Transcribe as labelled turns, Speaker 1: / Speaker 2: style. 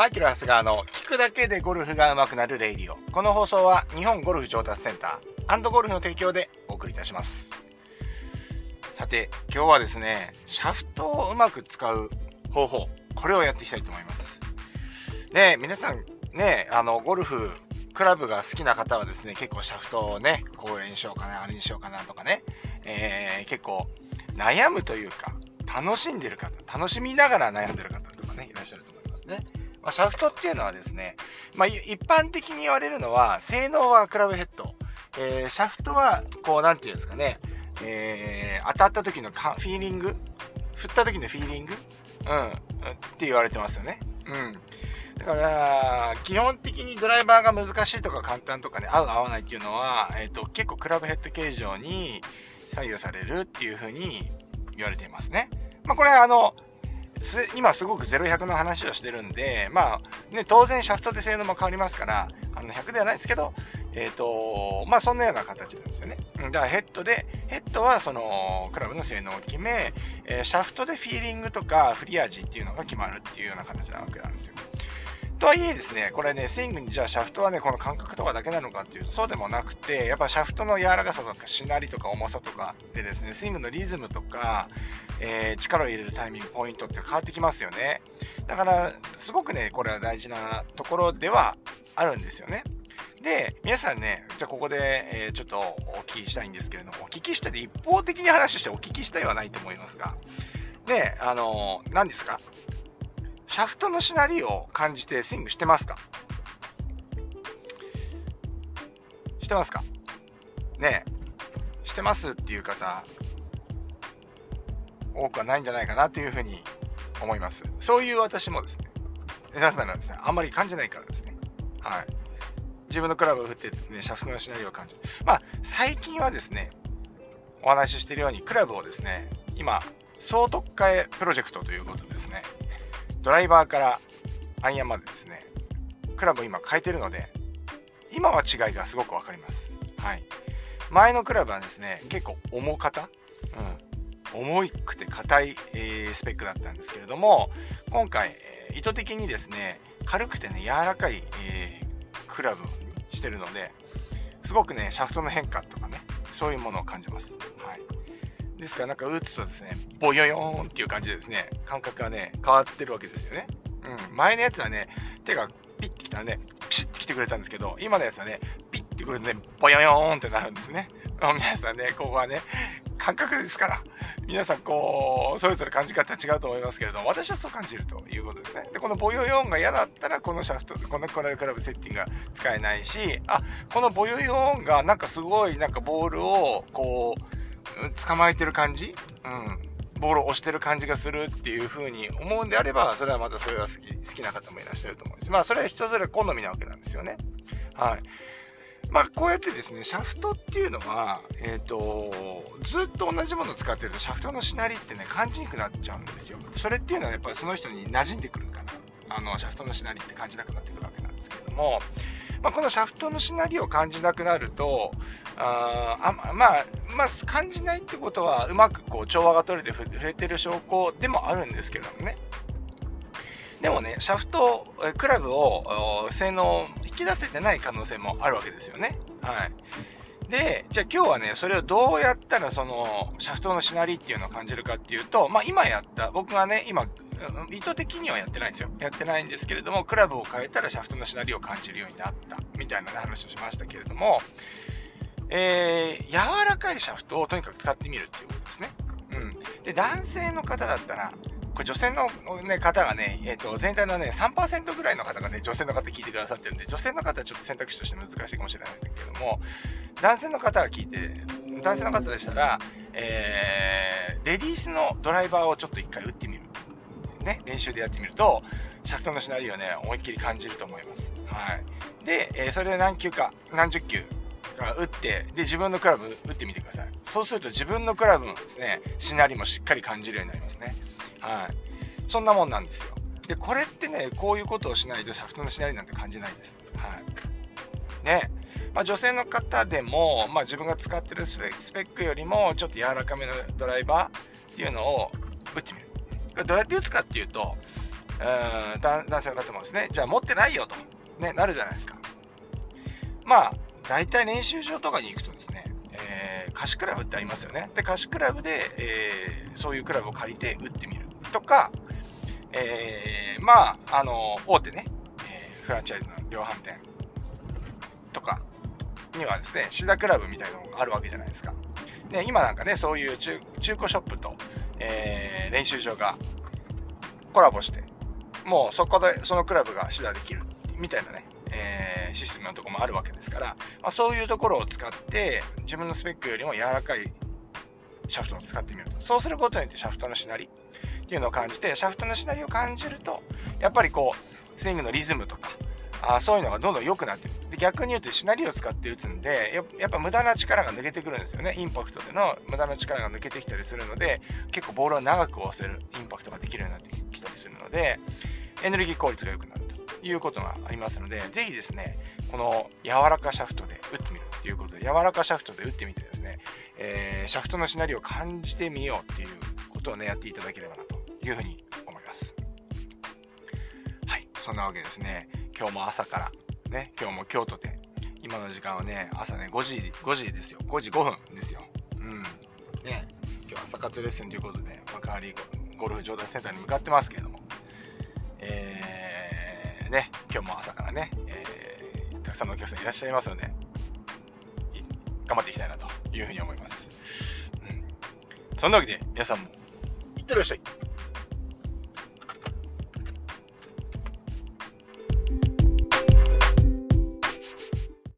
Speaker 1: マイケル・ハスガーの聞くだけでゴルフが上手くなるレイディオ。この放送は日本ゴルフ上達センターゴルフの提供でお送りいたします。さて、今日はですね、シャフトをうまく使う方法、これをやっていきたいと思います。ね皆さんね、あの、ゴルフ、クラブが好きな方はですね、結構シャフトをね、これにしようかな、あれにしようかなとかね、えー、結構悩むというか、楽しんでる方、楽しみながら悩んでる方とかね、いらっしゃると思いますね。まあ、シャフトっていうのはですね、まあ、一般的に言われるのは、性能はクラブヘッド。えー、シャフトは、こう、なんていうんですかね、えー、当たった時のフィーリング？振った時のフィーリング？うん、って言われてますよね。うん。だから、基本的にドライバーが難しいとか簡単とかね、合う合わないっていうのは、えっ、ー、と、結構クラブヘッド形状に左右されるっていう風に言われていますね。まあ、これあの、今すごく0100の話をしてるんで、まあ、ね、当然シャフトで性能も変わりますから、あの、100ではないですけど、えっ、ー、と、まあ、そんなような形なんですよね。だからヘッドで、ヘッドはその、クラブの性能を決め、えー、シャフトでフィーリングとかフリアージっていうのが決まるっていうような形なわけなんですよ。とはいえですね、これね、スイングにじゃあシャフトはね、この感覚とかだけなのかっていうと、そうでもなくて、やっぱシャフトの柔らかさとか、しなりとか重さとかでですね、スイングのリズムとか、えー、力を入れるタイミング、ポイントって変わってきますよね。だから、すごくね、これは大事なところではあるんですよね。で、皆さんね、じゃあここで、えー、ちょっとお聞きしたいんですけれども、お聞きしたで一方的に話してお聞きしたいはないと思いますが、で、あのー、何ですか？シャフトのしなりを感じてスイングしてますか？してますか？ねえ、してますっていう方、多くはないんじゃないかなというふうに思います。そういう私もですね、なぜならですね、あんまり感じないからですね。はい。自分のクラブを振って、ね、シャフトのしなりを感じる。まあ、最近はですね、お話ししているように、クラブをですね、今、総特化プロジェクトということですね、ドライバーからアイアンまでですね、クラブを今変えてるので、今は違いがすごくわかります。はい。前のクラブはですね、結構重型、うん、重くて硬い、えー、スペックだったんですけれども、今回、えー、意図的にですね、軽くてね、柔らかい、えー、クラブにしてるので、すごくね、シャフトの変化とかね、そういうものを感じます。はい。ですか？らなんか打つとですね、ボヨヨーンっていう感じでですね、感覚がね、変わってるわけですよね。うん。前のやつはね、手がピッてきたらね、ピシッてきてくれたんですけど、今のやつはね、ピッてくるとね、ボヨヨーンってなるんですね。皆さんね、ここはね、感覚ですから、皆さんこう、それぞれ感じ方違うと思いますけれども、私はそう感じるということですね。で、このボヨヨーンが嫌だったら、このシャフト、このコラクラブセッティングが使えないし、あ、このボヨヨーンがなんかすごいなんかボールをこう、捕まえてる感じ、うん、ボールを押してる感じがするっていう風に思うんであれば、それはまたそれは好き好きな方もいらっしゃると思うし、まあそれは人それ好みなわけなんですよね。はい。まあこうやってですね、シャフトっていうのは、えっ、ー、と、ずっと同じものを使ってるとシャフトのしなりってね、感じにくくなっちゃうんですよ。それっていうのはやっぱりその人に馴染んでくるから、あの、シャフトのしなりって感じなくなってくるわけなんですけども、まあ、このシャフトのしなりを感じなくなると、ああまあ、まあ、感じないってことは、うまくこう調和が取れて触れてる証拠でもあるんですけどもね。でもね、シャフト、クラブを性能引き出せてない可能性もあるわけですよね。はい。で、じゃあ今日はね、それをどうやったらその、シャフトのしなりっていうのを感じるかっていうと、まあ今やった、僕がね、今意図的にはやってないんですよ。やってないんですけれども、クラブを変えたらシャフトのシナリオを感じるようになったみたいな、ね、話をしましたけれども、えー、柔らかいシャフトをとにかく使ってみるっていうことですね。うん。で、男性の方だったら、これ女性の、ね、方がね、えっ、ー、と、全体のね、3%ぐらいの方がね、女性の方聞いてくださってるんで、女性の方はちょっと選択肢として難しいかもしれないですけども、男性の方が聞いて、男性の方でしたら、えー、レディースのドライバーをちょっと一回打ってみる。ね、練習でやってみると、シャフトのシナリオをね、思いっきり感じると思います。はい。で、えー、それで何球か、何十球か打って、で、自分のクラブ打ってみてください。そうすると自分のクラブのですね、シナリもしっかり感じるようになりますね。はい。そんなもんなんですよ。で、これってね、こういうことをしないとシャフトのシナリなんて感じないです。はい。ね。まあ、女性の方でも、まあ、自分が使ってるスペックよりもちょっと柔らかめのドライバーっていうのを打ってみる。どうやって打つかっていうと、うん男性の方もですね、じゃあ持ってないよと、ね、なるじゃないですか。まあ、大体練習場とかに行くとですね、えー、貸しクラブってありますよね。で、貸しクラブで、えー、そういうクラブを借りて打ってみるとか、えー、まあ、あの、大手ね、えー、フランチャイズの量販店とかにはですね、シダクラブみたいなのがあるわけじゃないですか。で、今なんかね、そういう中中古ショップと、えー、練習場がコラボして、もうそこでそのクラブが指導できるみたいなね、えー、システムのとこもあるわけですから、まあ、そういうところを使って自分のスペックよりも柔らかいシャフトを使ってみると。そうすることによってシャフトのしなりっていうのを感じてシャフトのしなりを感じるとやっぱりこうスイングのリズムとかあそういうのがどんどん良くなってる。で逆に言うとシナリオを使って打つんでやっぱ無駄な力が抜けてくるんですよね。インパクトでの無駄な力が抜けてきたりするので結構ボールを長く押せるインパクトができるようになってきたりするのでエネルギー効率が良くなるということがありますので是非ですねこの柔らかシャフトで打ってみるということで柔らかシャフトで打ってみてですね、えー、シャフトのシナリオを感じてみようっていうことをねやっていただければなというふうに思います。はい。そんなわけですね。今日も朝からね、今日も京都で、今の時間はね、朝ね、5時、5時ですよ。5時5分ですよ。うん。ね、今日朝活レッスンということで、幕張ゴルフ上達センターに向かってますけれども、えー、ね、今日も朝からね、えー、たくさんのお客さんいらっしゃいますので、頑張っていきたいなというふうに思います。うん。そんなわけで、皆さんも、いってらっしゃい。